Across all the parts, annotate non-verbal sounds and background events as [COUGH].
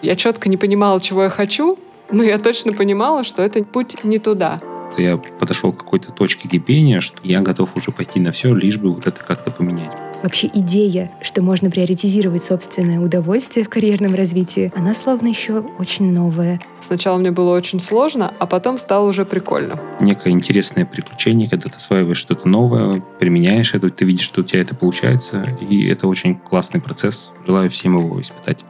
Я четко не понимала, чего я хочу, но я точно понимала, что это путь не туда. Я подошел к какой-то точке кипения, что я готов уже пойти на все, лишь бы вот это как-то поменять. Вообще идея, что можно приоритизировать собственное удовольствие в карьерном развитии, она словно еще очень новая. Сначала мне было очень сложно, а потом стало уже прикольно. Некое интересное приключение, когда ты осваиваешь что-то новое, применяешь это, ты видишь, что у тебя это получается, и это очень классный процесс. Желаю всем его испытать.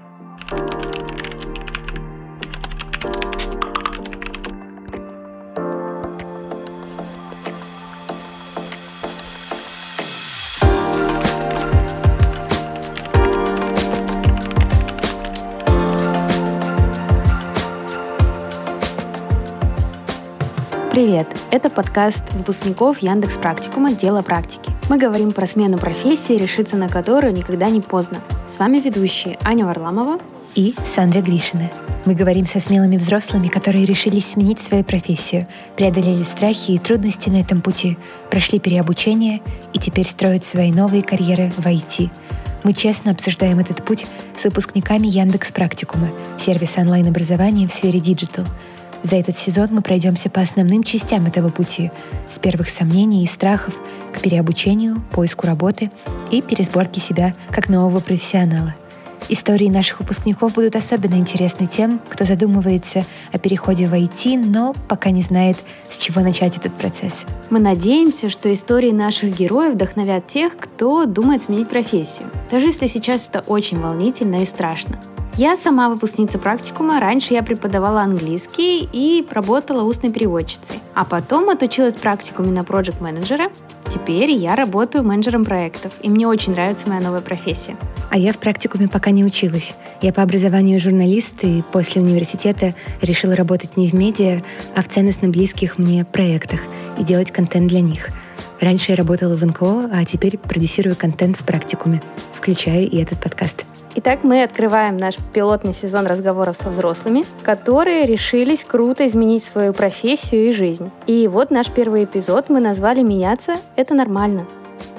Это подкаст выпускников Яндекс Практикума «Дело практики». Мы говорим про смену профессии, решиться на которую никогда не поздно. С вами ведущие Аня Варламова и Сандра Гришина. Мы говорим со смелыми взрослыми, которые решили сменить свою профессию, преодолели страхи и трудности на этом пути, прошли переобучение и теперь строят свои новые карьеры в IT. Мы честно обсуждаем этот путь с выпускниками Яндекс Практикума, сервиса онлайн-образования в сфере диджитал – за этот сезон мы пройдемся по основным частям этого пути, с первых сомнений и страхов к переобучению, поиску работы и пересборке себя как нового профессионала. Истории наших выпускников будут особенно интересны тем, кто задумывается о переходе в IT, но пока не знает, с чего начать этот процесс. Мы надеемся, что истории наших героев вдохновят тех, кто думает сменить профессию, даже если сейчас это очень волнительно и страшно. Я сама выпускница практикума. Раньше я преподавала английский и работала устной переводчицей. А потом отучилась практикуме на проект менеджера Теперь я работаю менеджером проектов, и мне очень нравится моя новая профессия. А я в практикуме пока не училась. Я по образованию журналист, и после университета решила работать не в медиа, а в ценностно близких мне проектах и делать контент для них. Раньше я работала в НКО, а теперь продюсирую контент в практикуме, включая и этот подкаст. Итак, мы открываем наш пилотный сезон разговоров со взрослыми, которые решились круто изменить свою профессию и жизнь. И вот наш первый эпизод мы назвали «Меняться – это нормально».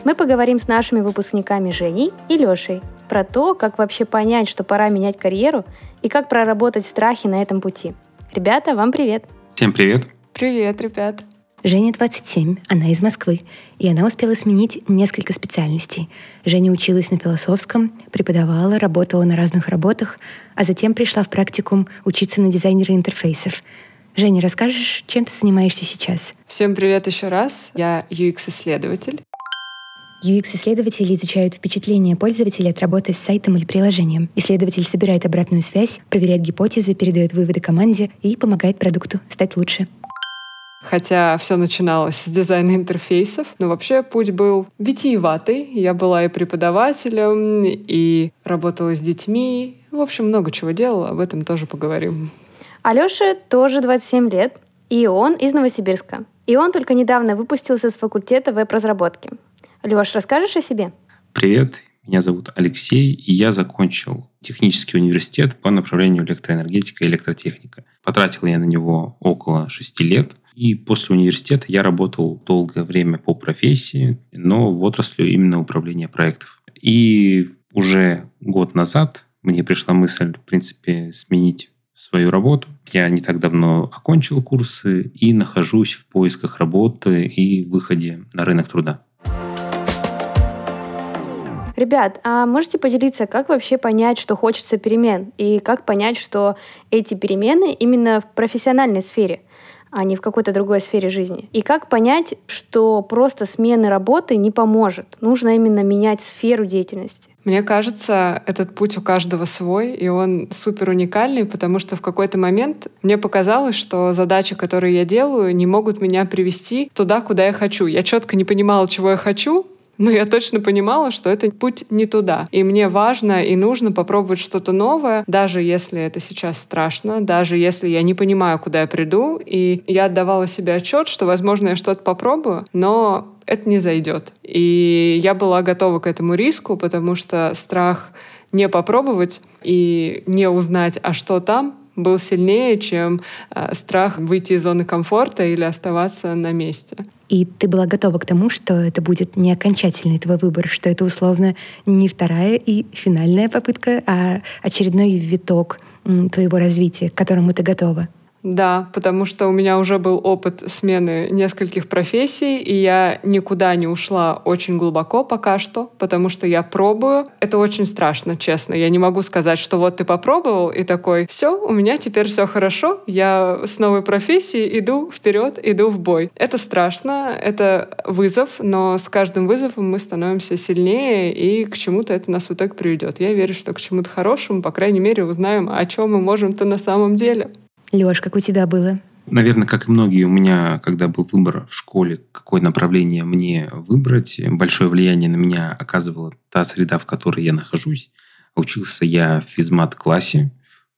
Мы поговорим с нашими выпускниками Женей и Лешей про то, как вообще понять, что пора менять карьеру и как проработать страхи на этом пути. Ребята, вам привет! Всем привет! Привет, ребят! Жене 27, она из Москвы, и она успела сменить несколько специальностей. Женя училась на философском, преподавала, работала на разных работах, а затем пришла в практикум учиться на дизайнера интерфейсов. Женя, расскажешь, чем ты занимаешься сейчас? Всем привет еще раз. Я UX-исследователь. UX-исследователи изучают впечатления пользователя от работы с сайтом или приложением. Исследователь собирает обратную связь, проверяет гипотезы, передает выводы команде и помогает продукту стать лучше. Хотя все начиналось с дизайна интерфейсов, но вообще путь был витиеватый. Я была и преподавателем, и работала с детьми. В общем, много чего делала, об этом тоже поговорим. Алёше тоже 27 лет, и он из Новосибирска. И он только недавно выпустился с факультета веб-разработки. Лёш, расскажешь о себе? Привет, меня зовут Алексей, и я закончил технический университет по направлению электроэнергетика и электротехника. Потратил я на него около шести лет. И после университета я работал долгое время по профессии, но в отрасли именно управления проектов. И уже год назад мне пришла мысль, в принципе, сменить свою работу. Я не так давно окончил курсы и нахожусь в поисках работы и выходе на рынок труда. Ребят, а можете поделиться, как вообще понять, что хочется перемен? И как понять, что эти перемены именно в профессиональной сфере? А не в какой-то другой сфере жизни. И как понять, что просто смена работы не поможет? Нужно именно менять сферу деятельности. Мне кажется, этот путь у каждого свой, и он супер уникальный, потому что в какой-то момент мне показалось, что задачи, которые я делаю, не могут меня привести туда, куда я хочу. Я четко не понимала, чего я хочу, но я точно понимала, что это путь не туда. И мне важно и нужно попробовать что-то новое, даже если это сейчас страшно, даже если я не понимаю, куда я приду. И я отдавала себе отчет, что, возможно, я что-то попробую, но это не зайдет. И я была готова к этому риску, потому что страх не попробовать и не узнать, а что там, был сильнее, чем э, страх выйти из зоны комфорта или оставаться на месте. И ты была готова к тому, что это будет не окончательный твой выбор, что это условно не вторая и финальная попытка, а очередной виток твоего развития, к которому ты готова? Да, потому что у меня уже был опыт смены нескольких профессий, и я никуда не ушла очень глубоко пока что, потому что я пробую. Это очень страшно, честно. Я не могу сказать, что вот ты попробовал и такой, все, у меня теперь все хорошо, я с новой профессией иду вперед, иду в бой. Это страшно, это вызов, но с каждым вызовом мы становимся сильнее, и к чему-то это нас в итоге приведет. Я верю, что к чему-то хорошему, по крайней мере, узнаем, о чем мы можем-то на самом деле. Лёш, как у тебя было? Наверное, как и многие, у меня, когда был выбор в школе, какое направление мне выбрать, большое влияние на меня оказывала та среда, в которой я нахожусь. Учился я в физмат-классе,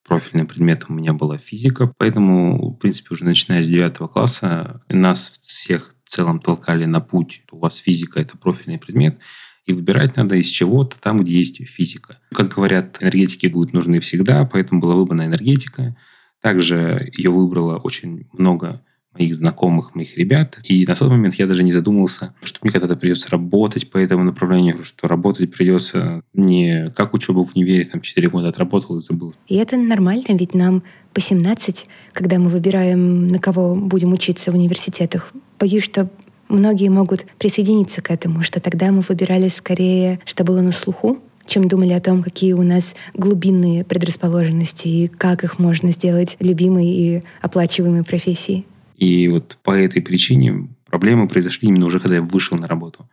профильным предметом у меня была физика, поэтому, в принципе, уже начиная с 9 класса нас всех в целом толкали на путь. У вас физика – это профильный предмет, и выбирать надо из чего-то там, где есть физика. Как говорят, энергетики будут нужны всегда, поэтому была выбрана энергетика – также ее выбрало очень много моих знакомых, моих ребят. И на тот момент я даже не задумывался, что мне когда-то придется работать по этому направлению, что работать придется не как учеба в универе, там 4 года отработал и забыл. И это нормально, ведь нам по 17, когда мы выбираем, на кого будем учиться в университетах. Боюсь, что многие могут присоединиться к этому, что тогда мы выбирали скорее, что было на слуху, чем думали о том, какие у нас глубинные предрасположенности и как их можно сделать любимой и оплачиваемой профессией. И вот по этой причине проблемы произошли именно уже, когда я вышел на работу.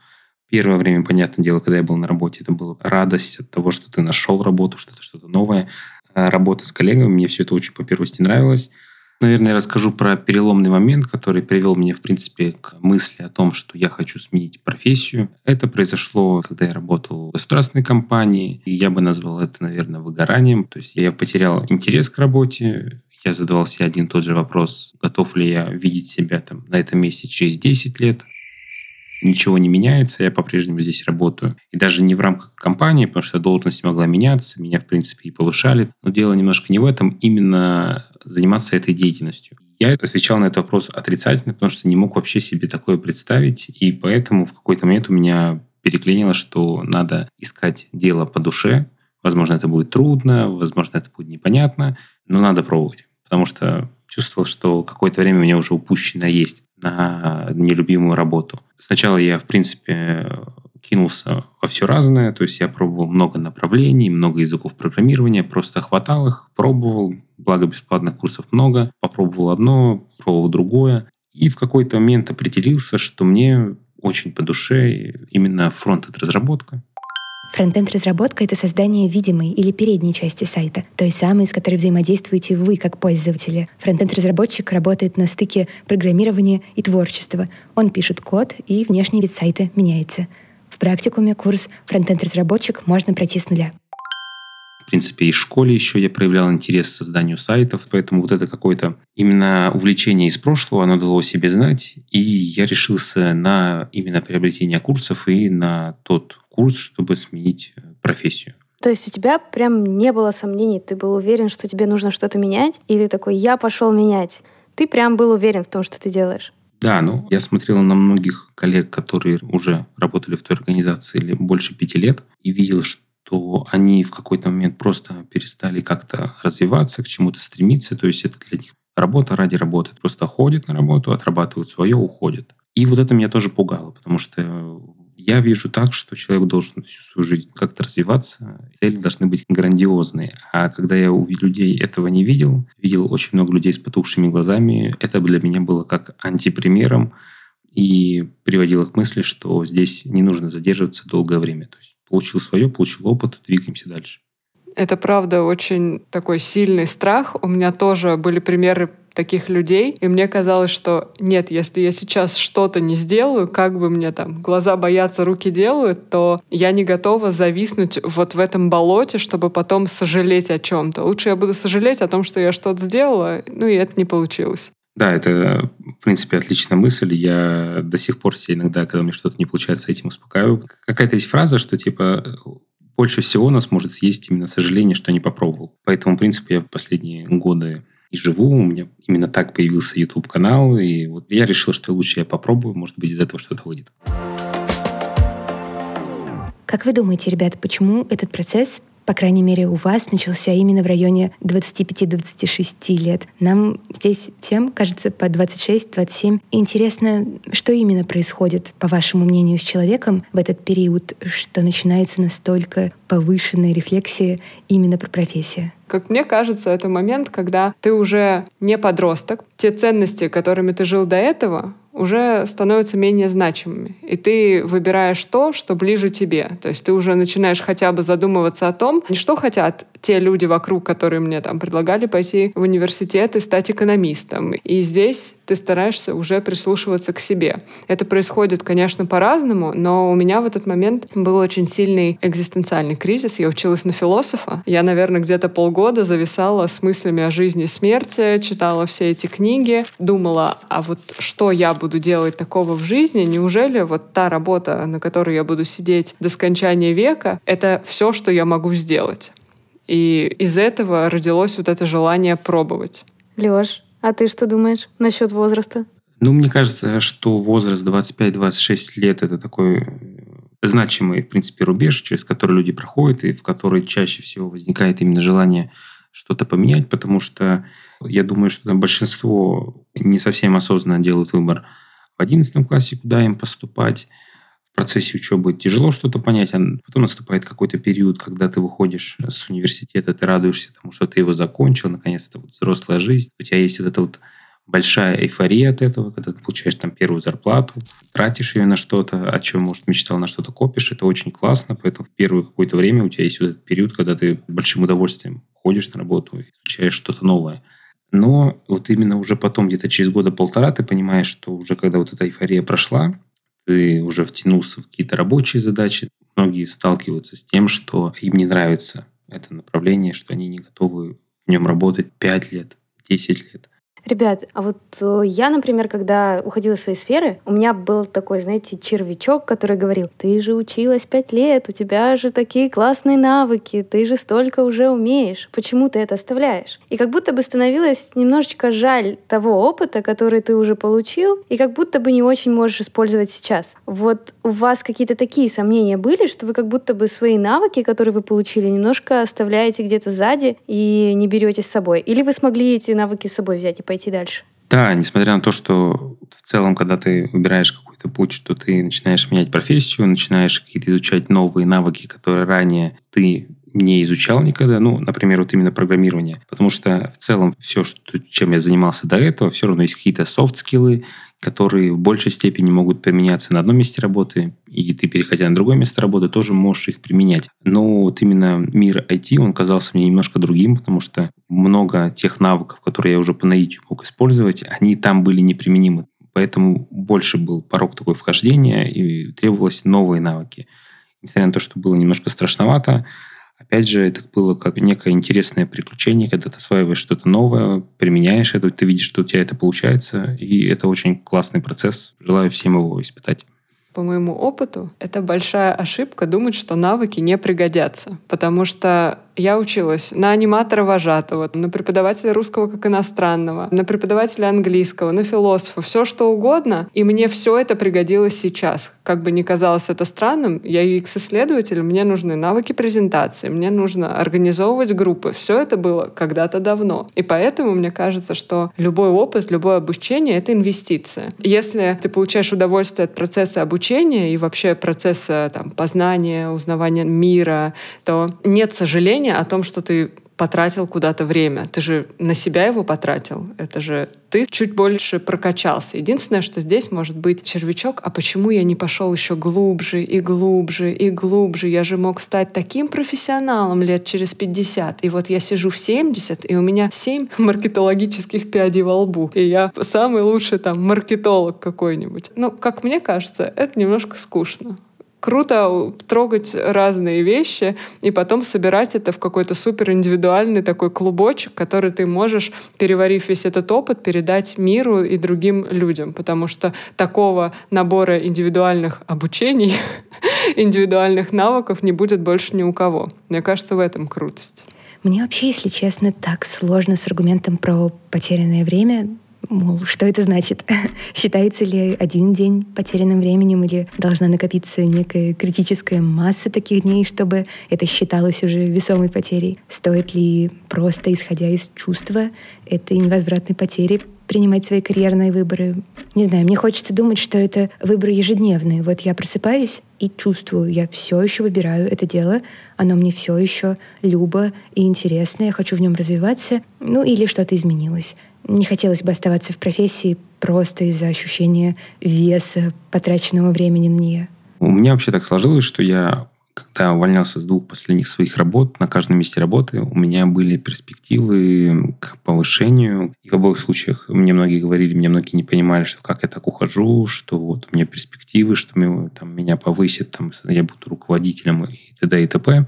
Первое время, понятное дело, когда я был на работе, это была радость от того, что ты нашел работу, что это что-то новое. А работа с коллегами, мне все это очень по первости нравилось. Наверное, я расскажу про переломный момент, который привел меня, в принципе, к мысли о том, что я хочу сменить профессию. Это произошло, когда я работал в государственной компании, и я бы назвал это, наверное, выгоранием. То есть я потерял интерес к работе, я задавал себе один и тот же вопрос, готов ли я видеть себя там на этом месте через 10 лет. Ничего не меняется, я по-прежнему здесь работаю. И даже не в рамках компании, потому что должность могла меняться, меня, в принципе, и повышали. Но дело немножко не в этом, именно заниматься этой деятельностью. Я отвечал на этот вопрос отрицательно, потому что не мог вообще себе такое представить, и поэтому в какой-то момент у меня переклинило, что надо искать дело по душе. Возможно, это будет трудно, возможно, это будет непонятно, но надо пробовать, потому что чувствовал, что какое-то время у меня уже упущено есть на нелюбимую работу. Сначала я, в принципе, кинулся во все разное, то есть я пробовал много направлений, много языков программирования, просто хватал их, пробовал, благо бесплатных курсов много, попробовал одно, пробовал другое, и в какой-то момент определился, что мне очень по душе именно фронт-разработка. Фронтенд-разработка — это создание видимой или передней части сайта, той самой, с которой взаимодействуете вы как пользователи. Фронтенд-разработчик работает на стыке программирования и творчества. Он пишет код, и внешний вид сайта меняется. В практикуме курс «Фронтенд-разработчик» можно пройти с нуля. В принципе, и в школе еще я проявлял интерес к созданию сайтов, поэтому вот это какое-то именно увлечение из прошлого, оно дало себе знать, и я решился на именно приобретение курсов и на тот курс, чтобы сменить э, профессию. То есть у тебя прям не было сомнений, ты был уверен, что тебе нужно что-то менять, и ты такой, я пошел менять. Ты прям был уверен в том, что ты делаешь. Да, ну, я смотрел на многих коллег, которые уже работали в той организации или больше пяти лет, и видел, что они в какой-то момент просто перестали как-то развиваться, к чему-то стремиться. То есть это для них работа ради работы. Просто ходят на работу, отрабатывают свое, уходят. И вот это меня тоже пугало, потому что я вижу так, что человек должен всю свою жизнь как-то развиваться, цели должны быть грандиозные. А когда я у людей этого не видел, видел очень много людей с потухшими глазами, это для меня было как антипримером и приводило к мысли, что здесь не нужно задерживаться долгое время. То есть получил свое, получил опыт, двигаемся дальше. Это правда очень такой сильный страх. У меня тоже были примеры таких людей, и мне казалось, что нет, если я сейчас что-то не сделаю, как бы мне там глаза боятся, руки делают, то я не готова зависнуть вот в этом болоте, чтобы потом сожалеть о чем-то. Лучше я буду сожалеть о том, что я что-то сделала, ну и это не получилось. Да, это, в принципе, отличная мысль. Я до сих пор себе иногда, когда мне что-то не получается, этим успокаиваю. Какая-то есть фраза, что типа больше всего нас может съесть именно сожаление, что не попробовал. Поэтому, в принципе, я последние годы и живу. У меня именно так появился YouTube-канал. И вот я решил, что лучше я попробую. Может быть, из этого что-то выйдет. Как вы думаете, ребята, почему этот процесс по крайней мере, у вас начался именно в районе 25-26 лет. Нам здесь всем, кажется, по 26-27. Интересно, что именно происходит, по вашему мнению, с человеком в этот период, что начинается настолько повышенная рефлексия именно про профессию? Как мне кажется, это момент, когда ты уже не подросток. Те ценности, которыми ты жил до этого, уже становятся менее значимыми. И ты выбираешь то, что ближе тебе. То есть ты уже начинаешь хотя бы задумываться о том, что хотят те люди вокруг, которые мне там предлагали пойти в университет и стать экономистом. И здесь ты стараешься уже прислушиваться к себе. Это происходит, конечно, по-разному, но у меня в этот момент был очень сильный экзистенциальный кризис. Я училась на философа. Я, наверное, где-то полгода зависала с мыслями о жизни и смерти, читала все эти книги, думала, а вот что я буду делать такого в жизни? Неужели вот та работа, на которой я буду сидеть до скончания века, это все, что я могу сделать? И из этого родилось вот это желание пробовать. Лёш, а ты что думаешь насчет возраста? Ну, мне кажется, что возраст 25-26 лет – это такой значимый, в принципе, рубеж, через который люди проходят, и в который чаще всего возникает именно желание что-то поменять, потому что я думаю, что там большинство не совсем осознанно делают выбор в 11 классе, куда им поступать. Процессе учебы тяжело что-то понять, а потом наступает какой-то период, когда ты выходишь с университета, ты радуешься тому, что ты его закончил, наконец-то вот взрослая жизнь, у тебя есть вот эта вот большая эйфория от этого, когда ты получаешь там первую зарплату, тратишь ее на что-то, о чем, может, мечтал, на что-то копишь, это очень классно, поэтому в первое какое-то время у тебя есть вот этот период, когда ты большим удовольствием ходишь на работу, изучаешь что-то новое. Но вот именно уже потом, где-то через года полтора, ты понимаешь, что уже когда вот эта эйфория прошла, ты уже втянулся в какие-то рабочие задачи. Многие сталкиваются с тем, что им не нравится это направление, что они не готовы в нем работать 5 лет, 10 лет. Ребят, а вот э, я, например, когда уходила из своей сферы, у меня был такой, знаете, червячок, который говорил, ты же училась пять лет, у тебя же такие классные навыки, ты же столько уже умеешь, почему ты это оставляешь? И как будто бы становилось немножечко жаль того опыта, который ты уже получил, и как будто бы не очень можешь использовать сейчас. Вот у вас какие-то такие сомнения были, что вы как будто бы свои навыки, которые вы получили, немножко оставляете где-то сзади и не берете с собой? Или вы смогли эти навыки с собой взять и пойти дальше. Да, несмотря на то, что в целом, когда ты выбираешь какой-то путь, что ты начинаешь менять профессию, начинаешь какие-то изучать новые навыки, которые ранее ты не изучал никогда, ну, например, вот именно программирование. Потому что в целом все, что, чем я занимался до этого, все равно есть какие-то софт-скиллы, которые в большей степени могут применяться на одном месте работы, и ты, переходя на другое место работы, тоже можешь их применять. Но вот именно мир IT, он казался мне немножко другим, потому что много тех навыков, которые я уже по наитию мог использовать, они там были неприменимы. Поэтому больше был порог такой вхождения, и требовалось новые навыки. Несмотря на то, что было немножко страшновато, Опять же, это было как некое интересное приключение, когда ты осваиваешь что-то новое, применяешь это, ты видишь, что у тебя это получается, и это очень классный процесс. Желаю всем его испытать по моему опыту, это большая ошибка думать, что навыки не пригодятся. Потому что я училась на аниматора вожатого, на преподавателя русского как иностранного, на преподавателя английского, на философа, все что угодно. И мне все это пригодилось сейчас. Как бы ни казалось это странным, я UX-исследователь, мне нужны навыки презентации, мне нужно организовывать группы. Все это было когда-то давно. И поэтому мне кажется, что любой опыт, любое обучение — это инвестиция. Если ты получаешь удовольствие от процесса обучения и вообще процесса там, познания, узнавания мира, то нет сожаления о том, что ты потратил куда-то время. Ты же на себя его потратил. Это же ты чуть больше прокачался. Единственное, что здесь может быть червячок, а почему я не пошел еще глубже и глубже и глубже? Я же мог стать таким профессионалом лет через 50. И вот я сижу в 70, и у меня 7 [LAUGHS] маркетологических пядей во лбу. И я самый лучший там маркетолог какой-нибудь. Ну, как мне кажется, это немножко скучно круто трогать разные вещи и потом собирать это в какой-то супер индивидуальный такой клубочек, который ты можешь, переварив весь этот опыт, передать миру и другим людям, потому что такого набора индивидуальных обучений, [LAUGHS] индивидуальных навыков не будет больше ни у кого. Мне кажется, в этом крутость. Мне вообще, если честно, так сложно с аргументом про потерянное время Мол, что это значит? [LAUGHS] Считается ли один день потерянным временем или должна накопиться некая критическая масса таких дней, чтобы это считалось уже весомой потерей? Стоит ли просто, исходя из чувства этой невозвратной потери, принимать свои карьерные выборы. Не знаю, мне хочется думать, что это выборы ежедневные. Вот я просыпаюсь и чувствую, я все еще выбираю это дело, оно мне все еще любо и интересно, я хочу в нем развиваться, ну или что-то изменилось. Не хотелось бы оставаться в профессии просто из-за ощущения веса потраченного времени на нее. У меня вообще так сложилось, что я когда увольнялся с двух последних своих работ, на каждом месте работы у меня были перспективы к повышению. И в обоих случаях мне многие говорили, мне многие не понимали, что как я так ухожу, что вот у меня перспективы, что там, меня повысят, там, я буду руководителем и т.д. и т.п.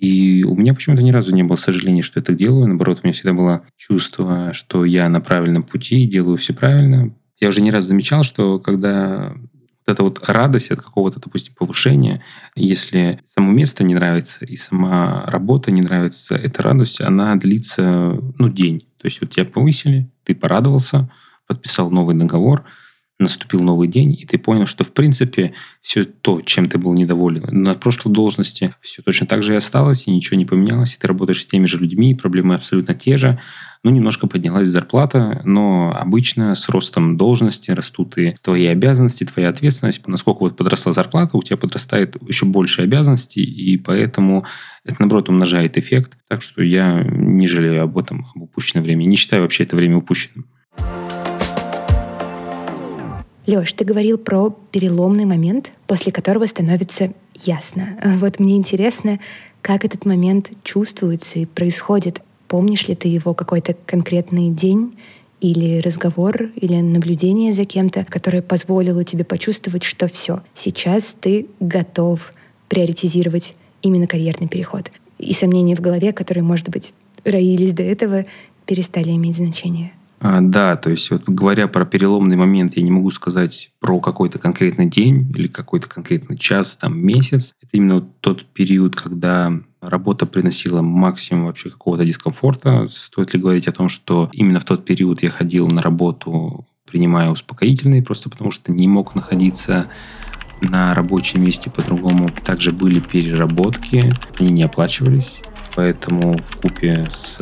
И у меня почему-то ни разу не было сожаления, что я так делаю. Наоборот, у меня всегда было чувство, что я на правильном пути, делаю все правильно. Я уже не раз замечал, что когда вот эта вот радость от какого-то, допустим, повышения, если само место не нравится и сама работа не нравится, эта радость, она длится, ну, день. То есть вот тебя повысили, ты порадовался, подписал новый договор – наступил новый день, и ты понял, что, в принципе, все то, чем ты был недоволен на прошлой должности, все точно так же и осталось, и ничего не поменялось, и ты работаешь с теми же людьми, проблемы абсолютно те же, ну, немножко поднялась зарплата, но обычно с ростом должности растут и твои обязанности, твоя ответственность. Насколько вот подросла зарплата, у тебя подрастает еще больше обязанностей, и поэтому это, наоборот, умножает эффект. Так что я не жалею об этом, об упущенном времени. Не считаю вообще это время упущенным. Лёш, ты говорил про переломный момент, после которого становится ясно. Вот мне интересно, как этот момент чувствуется и происходит. Помнишь ли ты его какой-то конкретный день или разговор, или наблюдение за кем-то, которое позволило тебе почувствовать, что все, сейчас ты готов приоритизировать именно карьерный переход. И сомнения в голове, которые, может быть, роились до этого, перестали иметь значение. А, да, то есть вот говоря про переломный момент, я не могу сказать про какой-то конкретный день или какой-то конкретный час, там, месяц. Это именно вот тот период, когда работа приносила максимум вообще какого-то дискомфорта. Стоит ли говорить о том, что именно в тот период я ходил на работу, принимая успокоительные, просто потому что не мог находиться на рабочем месте по-другому. Также были переработки, они не оплачивались, поэтому в купе с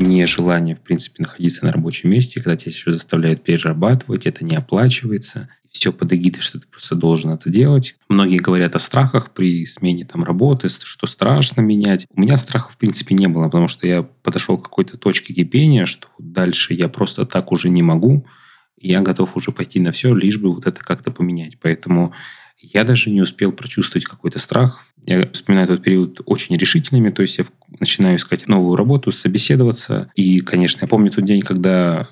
нежелание, в принципе, находиться на рабочем месте, когда тебя еще заставляют перерабатывать, это не оплачивается. Все под эгидой, что ты просто должен это делать. Многие говорят о страхах при смене там, работы, что страшно менять. У меня страха, в принципе, не было, потому что я подошел к какой-то точке кипения, что дальше я просто так уже не могу, я готов уже пойти на все, лишь бы вот это как-то поменять. Поэтому я даже не успел прочувствовать какой-то страх. Я вспоминаю этот период очень решительными, то есть я начинаю искать новую работу, собеседоваться. И, конечно, я помню тот день, когда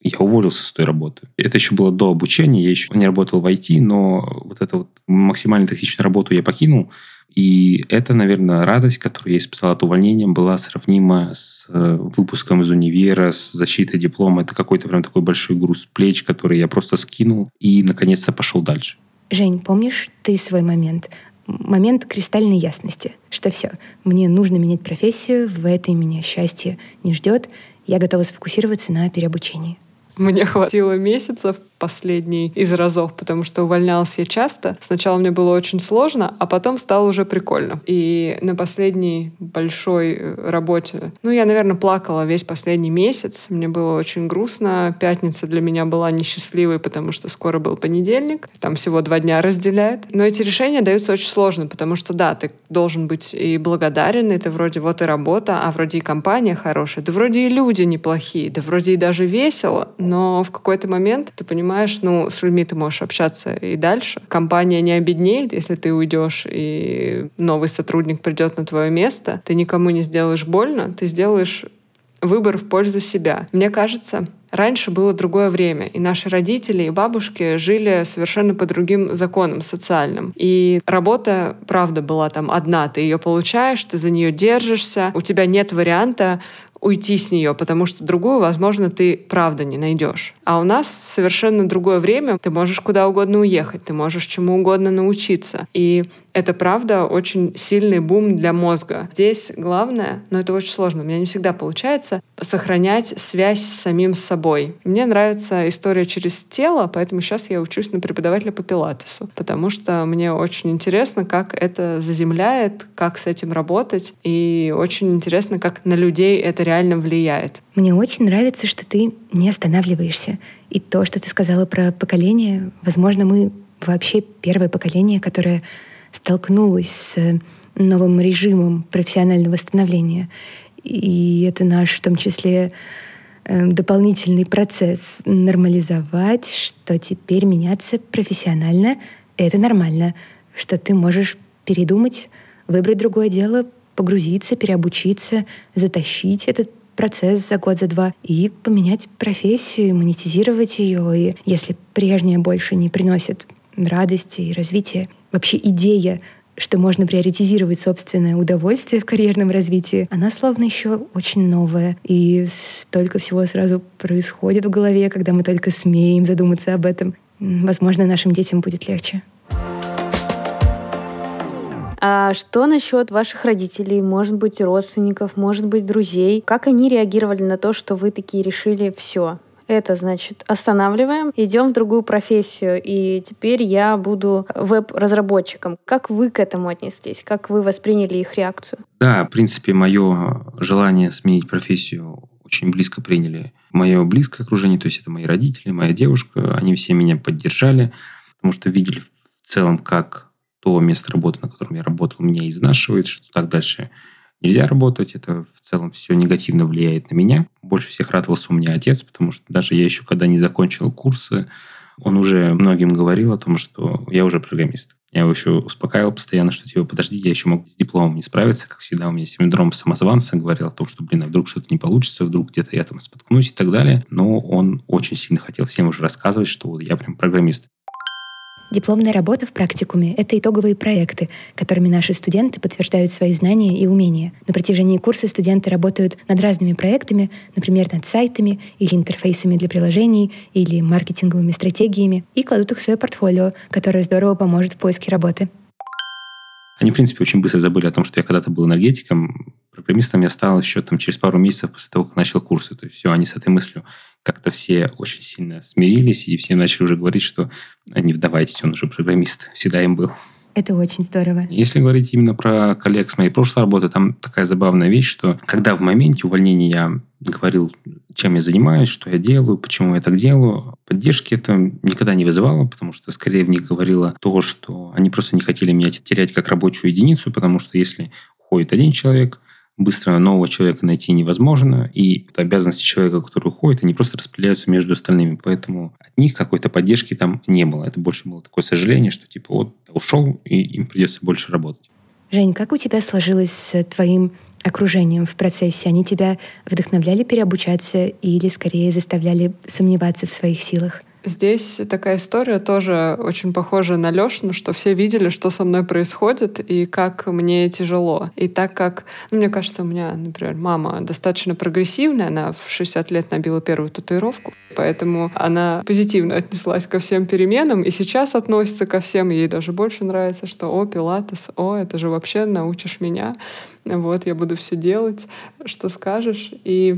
я уволился с той работы. Это еще было до обучения, я еще не работал в IT, но вот эту вот максимально токсичную работу я покинул. И это, наверное, радость, которую я испытал от увольнения, была сравнима с э, выпуском из универа, с защитой диплома. Это какой-то прям такой большой груз плеч, который я просто скинул и, наконец-то, пошел дальше. Жень, помнишь ты свой момент? Момент кристальной ясности, что все, мне нужно менять профессию, в этой меня счастье не ждет, я готова сфокусироваться на переобучении. Мне хватило месяцев последний из разов, потому что увольнялась я часто. Сначала мне было очень сложно, а потом стало уже прикольно. И на последней большой э, работе, ну, я, наверное, плакала весь последний месяц. Мне было очень грустно. Пятница для меня была несчастливой, потому что скоро был понедельник. Там всего два дня разделяет. Но эти решения даются очень сложно, потому что, да, ты должен быть и благодарен, это вроде вот и работа, а вроде и компания хорошая, да вроде и люди неплохие, да вроде и даже весело, но в какой-то момент ты понимаешь, понимаешь, ну, с людьми ты можешь общаться и дальше. Компания не обеднеет, если ты уйдешь, и новый сотрудник придет на твое место. Ты никому не сделаешь больно, ты сделаешь выбор в пользу себя. Мне кажется, раньше было другое время, и наши родители и бабушки жили совершенно по другим законам социальным. И работа, правда, была там одна. Ты ее получаешь, ты за нее держишься, у тебя нет варианта уйти с нее, потому что другую, возможно, ты правда не найдешь. А у нас совершенно другое время. Ты можешь куда угодно уехать, ты можешь чему угодно научиться. И это правда очень сильный бум для мозга. Здесь главное, но это очень сложно, у меня не всегда получается, сохранять связь с самим собой. Мне нравится история через тело, поэтому сейчас я учусь на преподавателя по пилатесу, потому что мне очень интересно, как это заземляет, как с этим работать, и очень интересно, как на людей это реально влияет. Мне очень нравится, что ты не останавливаешься. И то, что ты сказала про поколение, возможно, мы вообще первое поколение, которое столкнулась с э, новым режимом профессионального становления. И это наш, в том числе, э, дополнительный процесс нормализовать, что теперь меняться профессионально — это нормально, что ты можешь передумать, выбрать другое дело, погрузиться, переобучиться, затащить этот процесс за год, за два и поменять профессию, монетизировать ее. И если прежняя больше не приносит радости и развития, вообще идея что можно приоритизировать собственное удовольствие в карьерном развитии, она словно еще очень новая. И столько всего сразу происходит в голове, когда мы только смеем задуматься об этом. Возможно, нашим детям будет легче. А что насчет ваших родителей, может быть, родственников, может быть, друзей? Как они реагировали на то, что вы такие решили все? Это значит, останавливаем, идем в другую профессию, и теперь я буду веб-разработчиком. Как вы к этому отнеслись? Как вы восприняли их реакцию? Да, в принципе, мое желание сменить профессию очень близко приняли мое близкое окружение, то есть это мои родители, моя девушка, они все меня поддержали, потому что видели в целом, как то место работы, на котором я работал, меня изнашивает, что так дальше нельзя работать, это в целом все негативно влияет на меня. Больше всех радовался у меня отец, потому что даже я еще когда не закончил курсы, он уже многим говорил о том, что я уже программист. Я его еще успокаивал постоянно, что типа, подожди, я еще могу с дипломом не справиться. Как всегда, у меня синдром самозванца говорил о том, что, блин, а вдруг что-то не получится, вдруг где-то я там споткнусь и так далее. Но он очень сильно хотел всем уже рассказывать, что вот я прям программист. Дипломная работа в практикуме — это итоговые проекты, которыми наши студенты подтверждают свои знания и умения. На протяжении курса студенты работают над разными проектами, например, над сайтами или интерфейсами для приложений или маркетинговыми стратегиями, и кладут их в свое портфолио, которое здорово поможет в поиске работы. Они, в принципе, очень быстро забыли о том, что я когда-то был энергетиком. Программистом я стал еще там, через пару месяцев после того, как начал курсы. То есть все, они с этой мыслью как-то все очень сильно смирились, и все начали уже говорить, что не вдавайтесь, он уже программист, всегда им был. Это очень здорово. Если говорить именно про коллег с моей прошлой работы, там такая забавная вещь, что когда в моменте увольнения я говорил, чем я занимаюсь, что я делаю, почему я так делаю, поддержки это никогда не вызывало, потому что скорее в них говорило то, что они просто не хотели меня терять как рабочую единицу, потому что если уходит один человек, быстро нового человека найти невозможно, и обязанности человека, который уходит, они просто распределяются между остальными. Поэтому от них какой-то поддержки там не было. Это больше было такое сожаление, что типа вот ушел, и им придется больше работать. Жень, как у тебя сложилось с твоим окружением в процессе? Они тебя вдохновляли переобучаться или скорее заставляли сомневаться в своих силах? Здесь такая история тоже очень похожа на Лешину, что все видели, что со мной происходит и как мне тяжело. И так как, ну, мне кажется, у меня, например, мама достаточно прогрессивная, она в 60 лет набила первую татуировку, поэтому она позитивно отнеслась ко всем переменам и сейчас относится ко всем. Ей даже больше нравится, что «О, пилатес, о, это же вообще научишь меня, вот, я буду все делать, что скажешь». И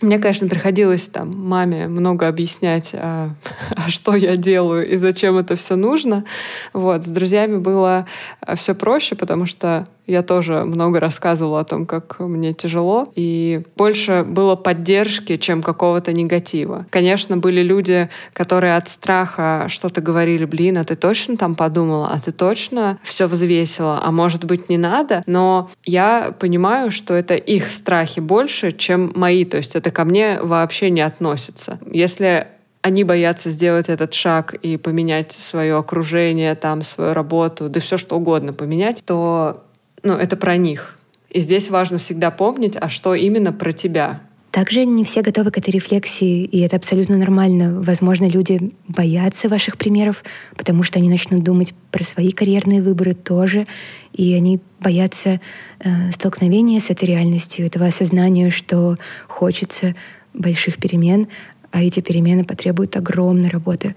мне, конечно, приходилось там маме много объяснять, а, [LAUGHS] а что я делаю и зачем это все нужно. Вот. С друзьями было а, все проще, потому что я тоже много рассказывала о том, как мне тяжело, и больше было поддержки, чем какого-то негатива. Конечно, были люди, которые от страха что-то говорили, блин, а ты точно там подумала, а ты точно все взвесила, а может быть не надо, но я понимаю, что это их страхи больше, чем мои, то есть это ко мне вообще не относится. Если они боятся сделать этот шаг и поменять свое окружение, там, свою работу, да все что угодно поменять, то ну, это про них. И здесь важно всегда помнить, а что именно про тебя. Также не все готовы к этой рефлексии, и это абсолютно нормально. Возможно, люди боятся ваших примеров, потому что они начнут думать про свои карьерные выборы тоже, и они боятся э, столкновения с этой реальностью, этого осознания, что хочется больших перемен, а эти перемены потребуют огромной работы.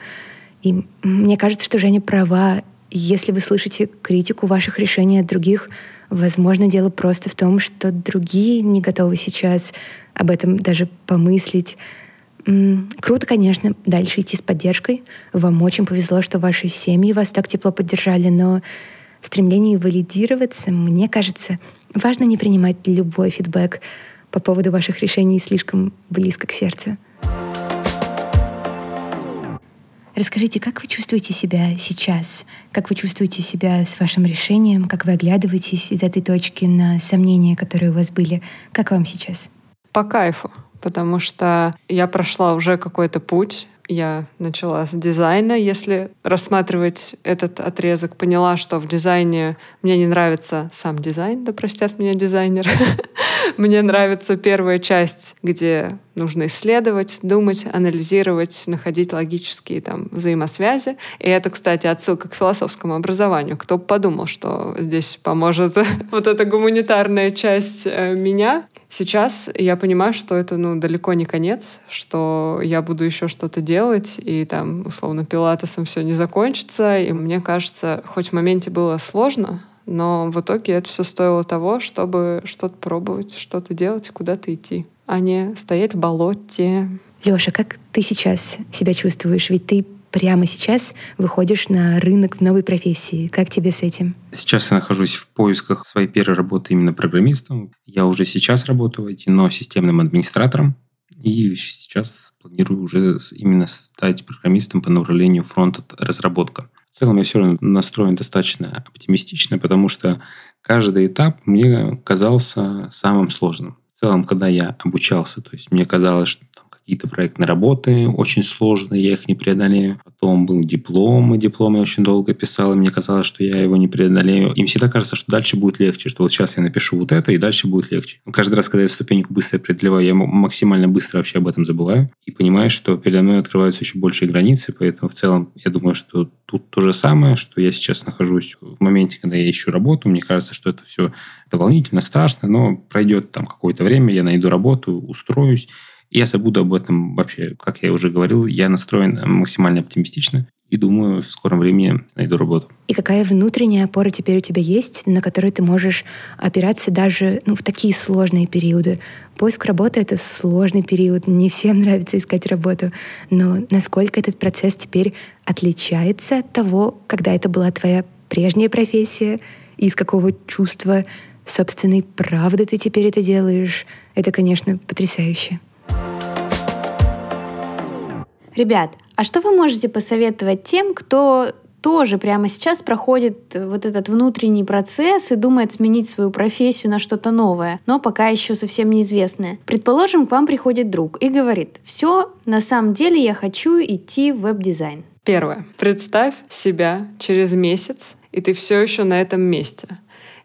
И мне кажется, что Женя права. Если вы слышите критику ваших решений от других, возможно, дело просто в том, что другие не готовы сейчас об этом даже помыслить. Круто, конечно, дальше идти с поддержкой. Вам очень повезло, что ваши семьи вас так тепло поддержали, но стремление валидироваться, мне кажется, важно не принимать любой фидбэк по поводу ваших решений слишком близко к сердцу. Расскажите, как вы чувствуете себя сейчас? Как вы чувствуете себя с вашим решением? Как вы оглядываетесь из этой точки на сомнения, которые у вас были? Как вам сейчас? По кайфу, потому что я прошла уже какой-то путь, я начала с дизайна, если рассматривать этот отрезок, поняла, что в дизайне мне не нравится сам дизайн, да простят меня дизайнер. [LAUGHS] Мне нравится первая часть, где нужно исследовать, думать, анализировать, находить логические там взаимосвязи. И это, кстати, отсылка к философскому образованию. Кто бы подумал, что здесь поможет [LAUGHS] вот эта гуманитарная часть э, меня. Сейчас я понимаю, что это ну, далеко не конец, что я буду еще что-то делать, и там, условно, пилатесом все не закончится. И мне кажется, хоть в моменте было сложно, но в итоге это все стоило того, чтобы что-то пробовать, что-то делать, куда-то идти, а не стоять в болоте. Леша, как ты сейчас себя чувствуешь? Ведь ты прямо сейчас выходишь на рынок в новой профессии. Как тебе с этим? Сейчас я нахожусь в поисках своей первой работы именно программистом. Я уже сейчас работаю в IT, но системным администратором. И сейчас планирую уже именно стать программистом по направлению фронт-разработка. В целом я все равно настроен достаточно оптимистично, потому что каждый этап мне казался самым сложным. В целом, когда я обучался, то есть мне казалось, что какие-то проектные работы очень сложные, я их не преодолею. Потом был диплом, и диплом я очень долго писал, и мне казалось, что я его не преодолею. Им всегда кажется, что дальше будет легче, что вот сейчас я напишу вот это, и дальше будет легче. Но каждый раз, когда я ступеньку быстро преодолеваю, я максимально быстро вообще об этом забываю и понимаю, что передо мной открываются еще большие границы, поэтому в целом я думаю, что тут то же самое, что я сейчас нахожусь в моменте, когда я ищу работу, мне кажется, что это все это волнительно, страшно, но пройдет там какое-то время, я найду работу, устроюсь, я забуду об этом вообще. Как я уже говорил, я настроен максимально оптимистично и думаю, в скором времени найду работу. И какая внутренняя опора теперь у тебя есть, на которой ты можешь опираться даже ну, в такие сложные периоды? Поиск работы — это сложный период, не всем [LAUGHS] нравится искать работу, но насколько этот процесс теперь отличается от того, когда это была твоя прежняя профессия, и из какого чувства собственной правды ты теперь это делаешь, это, конечно, потрясающе. Ребят, а что вы можете посоветовать тем, кто тоже прямо сейчас проходит вот этот внутренний процесс и думает сменить свою профессию на что-то новое, но пока еще совсем неизвестное. Предположим, к вам приходит друг и говорит, все, на самом деле я хочу идти в веб-дизайн. Первое. Представь себя через месяц, и ты все еще на этом месте.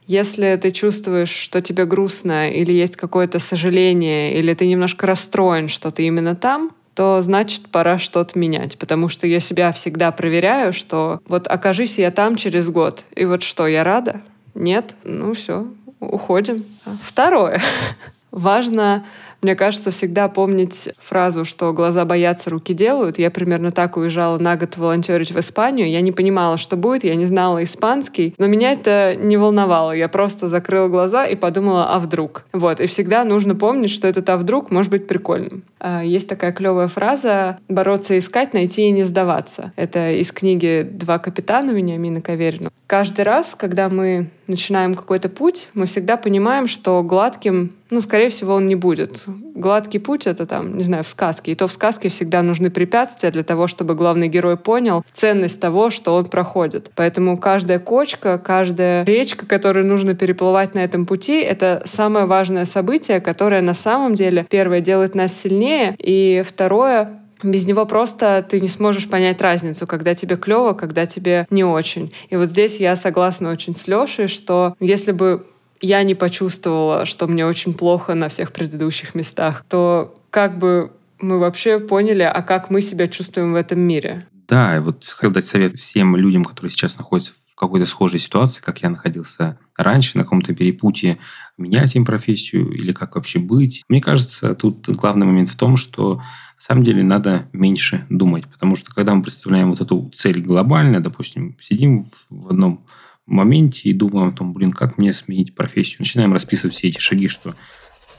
Если ты чувствуешь, что тебе грустно, или есть какое-то сожаление, или ты немножко расстроен, что ты именно там, то значит пора что-то менять, потому что я себя всегда проверяю, что вот окажись я там через год, и вот что, я рада? Нет? Ну все, уходим. Второе. [LAUGHS] Важно мне кажется, всегда помнить фразу, что глаза боятся, руки делают. Я примерно так уезжала на год волонтерить в Испанию. Я не понимала, что будет, я не знала испанский, но меня это не волновало. Я просто закрыла глаза и подумала, а вдруг? Вот. И всегда нужно помнить, что этот «а вдруг» может быть прикольным. А, есть такая клевая фраза «бороться, искать, найти и не сдаваться». Это из книги «Два капитана» Вениамина Каверина. Каждый раз, когда мы начинаем какой-то путь, мы всегда понимаем, что гладким, ну, скорее всего, он не будет. Гладкий путь — это там, не знаю, в сказке. И то в сказке всегда нужны препятствия для того, чтобы главный герой понял ценность того, что он проходит. Поэтому каждая кочка, каждая речка, которую нужно переплывать на этом пути, это самое важное событие, которое на самом деле, первое, делает нас сильнее, и второе, без него просто ты не сможешь понять разницу, когда тебе клево, когда тебе не очень. И вот здесь я согласна очень с Лешей, что если бы я не почувствовала, что мне очень плохо на всех предыдущих местах, то как бы мы вообще поняли, а как мы себя чувствуем в этом мире. Да, вот хотел дать совет всем людям, которые сейчас находятся в какой-то схожей ситуации, как я находился раньше, на каком-то перепутье, менять им профессию или как вообще быть. Мне кажется, тут главный момент в том, что на самом деле надо меньше думать, потому что когда мы представляем вот эту цель глобально, допустим, сидим в одном моменте и думаем о том, блин, как мне сменить профессию, начинаем расписывать все эти шаги, что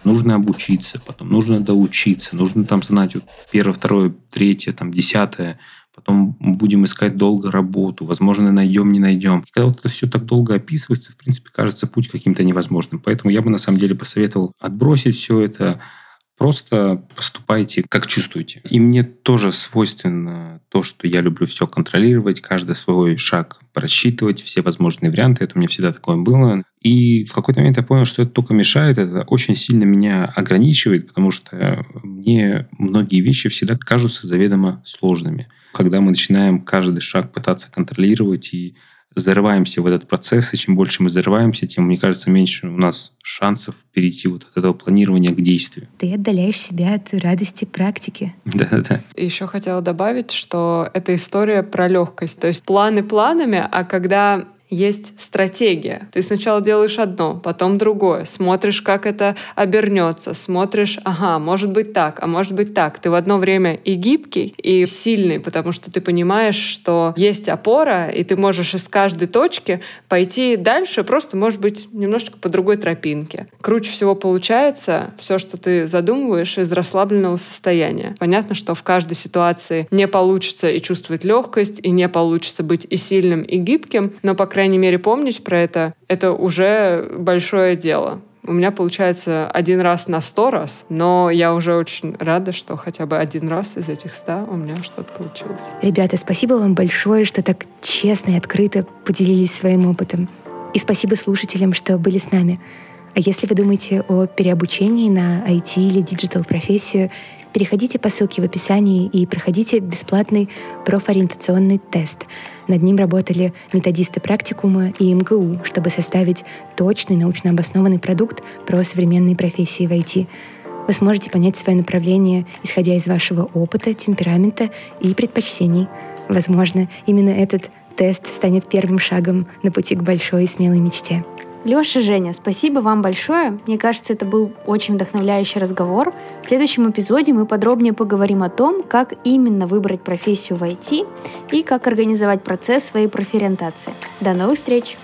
нужно обучиться, потом нужно доучиться, нужно там знать вот первое, второе, третье, там десятое, потом будем искать долго работу, возможно, найдем, не найдем. И когда вот это все так долго описывается, в принципе, кажется путь каким-то невозможным. Поэтому я бы на самом деле посоветовал отбросить все это, Просто поступайте, как чувствуете. И мне тоже свойственно то, что я люблю все контролировать, каждый свой шаг просчитывать, все возможные варианты. Это у меня всегда такое было. И в какой-то момент я понял, что это только мешает, это очень сильно меня ограничивает, потому что мне многие вещи всегда кажутся заведомо сложными. Когда мы начинаем каждый шаг пытаться контролировать и зарываемся в этот процесс, и чем больше мы зарываемся, тем, мне кажется, меньше у нас шансов перейти вот от этого планирования к действию. Ты отдаляешь себя от радости практики. [LAUGHS] Да-да-да. Еще хотела добавить, что это история про легкость. То есть планы планами, а когда есть стратегия. Ты сначала делаешь одно, потом другое, смотришь, как это обернется, смотришь, ага, может быть так, а может быть так. Ты в одно время и гибкий, и сильный, потому что ты понимаешь, что есть опора, и ты можешь из каждой точки пойти дальше, просто, может быть, немножечко по другой тропинке. Круче всего получается все, что ты задумываешь из расслабленного состояния. Понятно, что в каждой ситуации не получится и чувствовать легкость, и не получится быть и сильным, и гибким, но, по крайней мере, помнить про это, это уже большое дело. У меня получается один раз на сто раз, но я уже очень рада, что хотя бы один раз из этих ста у меня что-то получилось. Ребята, спасибо вам большое, что так честно и открыто поделились своим опытом. И спасибо слушателям, что были с нами. А если вы думаете о переобучении на IT или диджитал профессию, переходите по ссылке в описании и проходите бесплатный профориентационный тест. Над ним работали методисты практикума и МГУ, чтобы составить точный научно обоснованный продукт про современные профессии в IT. Вы сможете понять свое направление, исходя из вашего опыта, темперамента и предпочтений. Возможно, именно этот тест станет первым шагом на пути к большой и смелой мечте. Леша, Женя, спасибо вам большое. Мне кажется, это был очень вдохновляющий разговор. В следующем эпизоде мы подробнее поговорим о том, как именно выбрать профессию в IT и как организовать процесс своей профориентации. До новых встреч!